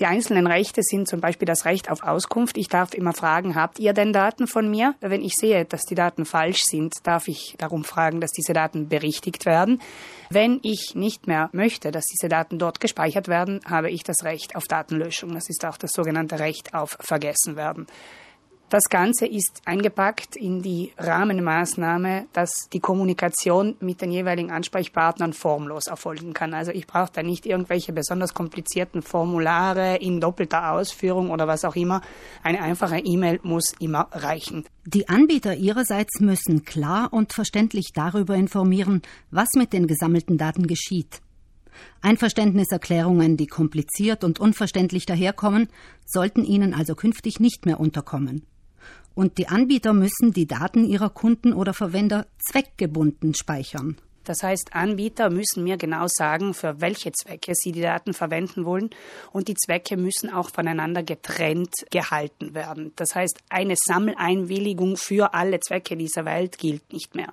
Die einzelnen Rechte sind zum Beispiel das Recht auf Auskunft. Ich darf immer fragen, habt ihr denn Daten von mir? Wenn ich sehe, dass die Daten falsch sind, darf ich darum fragen, dass diese Daten berichtigt werden. Wenn ich nicht mehr möchte, dass diese Daten dort gespeichert werden, habe ich das Recht auf Datenlöschung. Das ist auch das sogenannte Recht auf Vergessenwerden. Das Ganze ist eingepackt in die Rahmenmaßnahme, dass die Kommunikation mit den jeweiligen Ansprechpartnern formlos erfolgen kann. Also ich brauche da nicht irgendwelche besonders komplizierten Formulare in doppelter Ausführung oder was auch immer. Eine einfache E-Mail muss immer reichen. Die Anbieter ihrerseits müssen klar und verständlich darüber informieren, was mit den gesammelten Daten geschieht. Einverständniserklärungen, die kompliziert und unverständlich daherkommen, sollten ihnen also künftig nicht mehr unterkommen. Und die Anbieter müssen die Daten ihrer Kunden oder Verwender zweckgebunden speichern. Das heißt, Anbieter müssen mir genau sagen, für welche Zwecke sie die Daten verwenden wollen und die Zwecke müssen auch voneinander getrennt gehalten werden. Das heißt, eine Sammeleinwilligung für alle Zwecke dieser Welt gilt nicht mehr.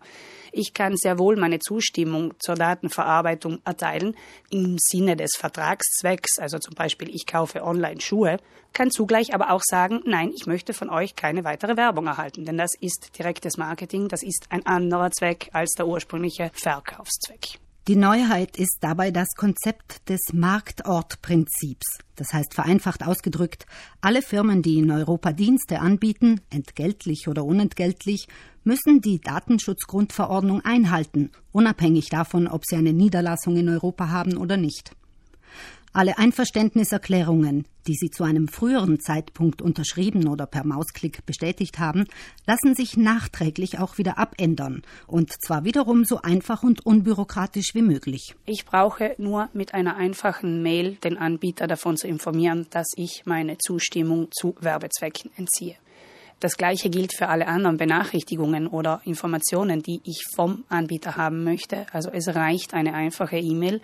Ich kann sehr wohl meine Zustimmung zur Datenverarbeitung erteilen im Sinne des Vertragszwecks, also zum Beispiel ich kaufe online Schuhe, kann zugleich aber auch sagen, nein, ich möchte von euch keine weitere Werbung erhalten, denn das ist direktes Marketing, das ist ein anderer Zweck als der ursprüngliche Verkaufszweck. Die Neuheit ist dabei das Konzept des Marktortprinzips. Das heißt vereinfacht ausgedrückt, alle Firmen, die in Europa Dienste anbieten, entgeltlich oder unentgeltlich, müssen die Datenschutzgrundverordnung einhalten, unabhängig davon, ob sie eine Niederlassung in Europa haben oder nicht. Alle Einverständniserklärungen, die Sie zu einem früheren Zeitpunkt unterschrieben oder per Mausklick bestätigt haben, lassen sich nachträglich auch wieder abändern, und zwar wiederum so einfach und unbürokratisch wie möglich. Ich brauche nur mit einer einfachen Mail den Anbieter davon zu informieren, dass ich meine Zustimmung zu Werbezwecken entziehe. Das Gleiche gilt für alle anderen Benachrichtigungen oder Informationen, die ich vom Anbieter haben möchte. Also es reicht eine einfache E-Mail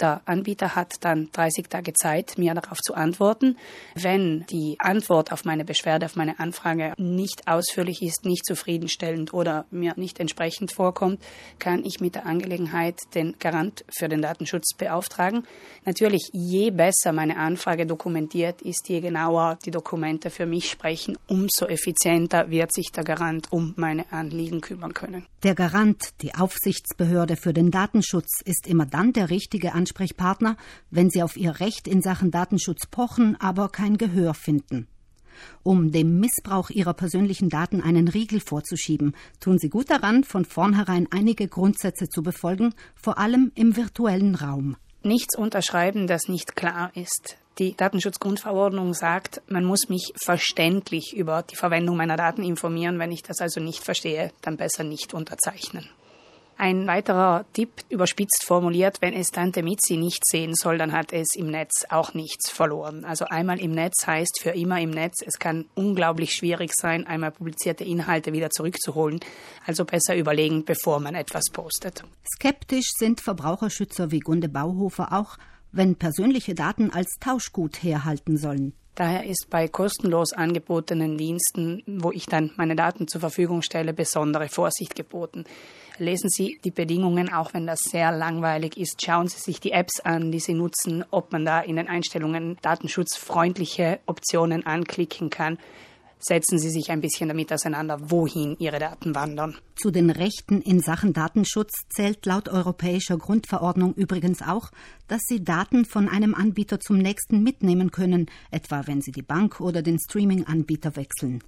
der Anbieter hat dann 30 Tage Zeit, mir darauf zu antworten. Wenn die Antwort auf meine Beschwerde, auf meine Anfrage nicht ausführlich ist, nicht zufriedenstellend oder mir nicht entsprechend vorkommt, kann ich mit der Angelegenheit den Garant für den Datenschutz beauftragen. Natürlich, je besser meine Anfrage dokumentiert ist, je genauer die Dokumente für mich sprechen, umso effizienter wird sich der Garant um meine Anliegen kümmern können. Der Garant, die Aufsichtsbehörde für den Datenschutz, ist immer dann der richtige Ansprechpartner, wenn sie auf ihr Recht in Sachen Datenschutz pochen, aber kein Gehör finden. Um dem Missbrauch ihrer persönlichen Daten einen Riegel vorzuschieben, tun sie gut daran, von vornherein einige Grundsätze zu befolgen, vor allem im virtuellen Raum. Nichts unterschreiben, das nicht klar ist. Die Datenschutzgrundverordnung sagt, man muss mich verständlich über die Verwendung meiner Daten informieren. Wenn ich das also nicht verstehe, dann besser nicht unterzeichnen. Ein weiterer Tipp, überspitzt formuliert, wenn es Tante Mitzi nicht sehen soll, dann hat es im Netz auch nichts verloren. Also einmal im Netz heißt für immer im Netz. Es kann unglaublich schwierig sein, einmal publizierte Inhalte wieder zurückzuholen. Also besser überlegen, bevor man etwas postet. Skeptisch sind Verbraucherschützer wie Gunde Bauhofer auch, wenn persönliche Daten als Tauschgut herhalten sollen. Daher ist bei kostenlos angebotenen Diensten, wo ich dann meine Daten zur Verfügung stelle, besondere Vorsicht geboten. Lesen Sie die Bedingungen, auch wenn das sehr langweilig ist. Schauen Sie sich die Apps an, die Sie nutzen, ob man da in den Einstellungen datenschutzfreundliche Optionen anklicken kann setzen Sie sich ein bisschen damit auseinander, wohin Ihre Daten wandern. Zu den Rechten in Sachen Datenschutz zählt laut europäischer Grundverordnung übrigens auch, dass Sie Daten von einem Anbieter zum nächsten mitnehmen können, etwa wenn Sie die Bank oder den Streaming-Anbieter wechseln.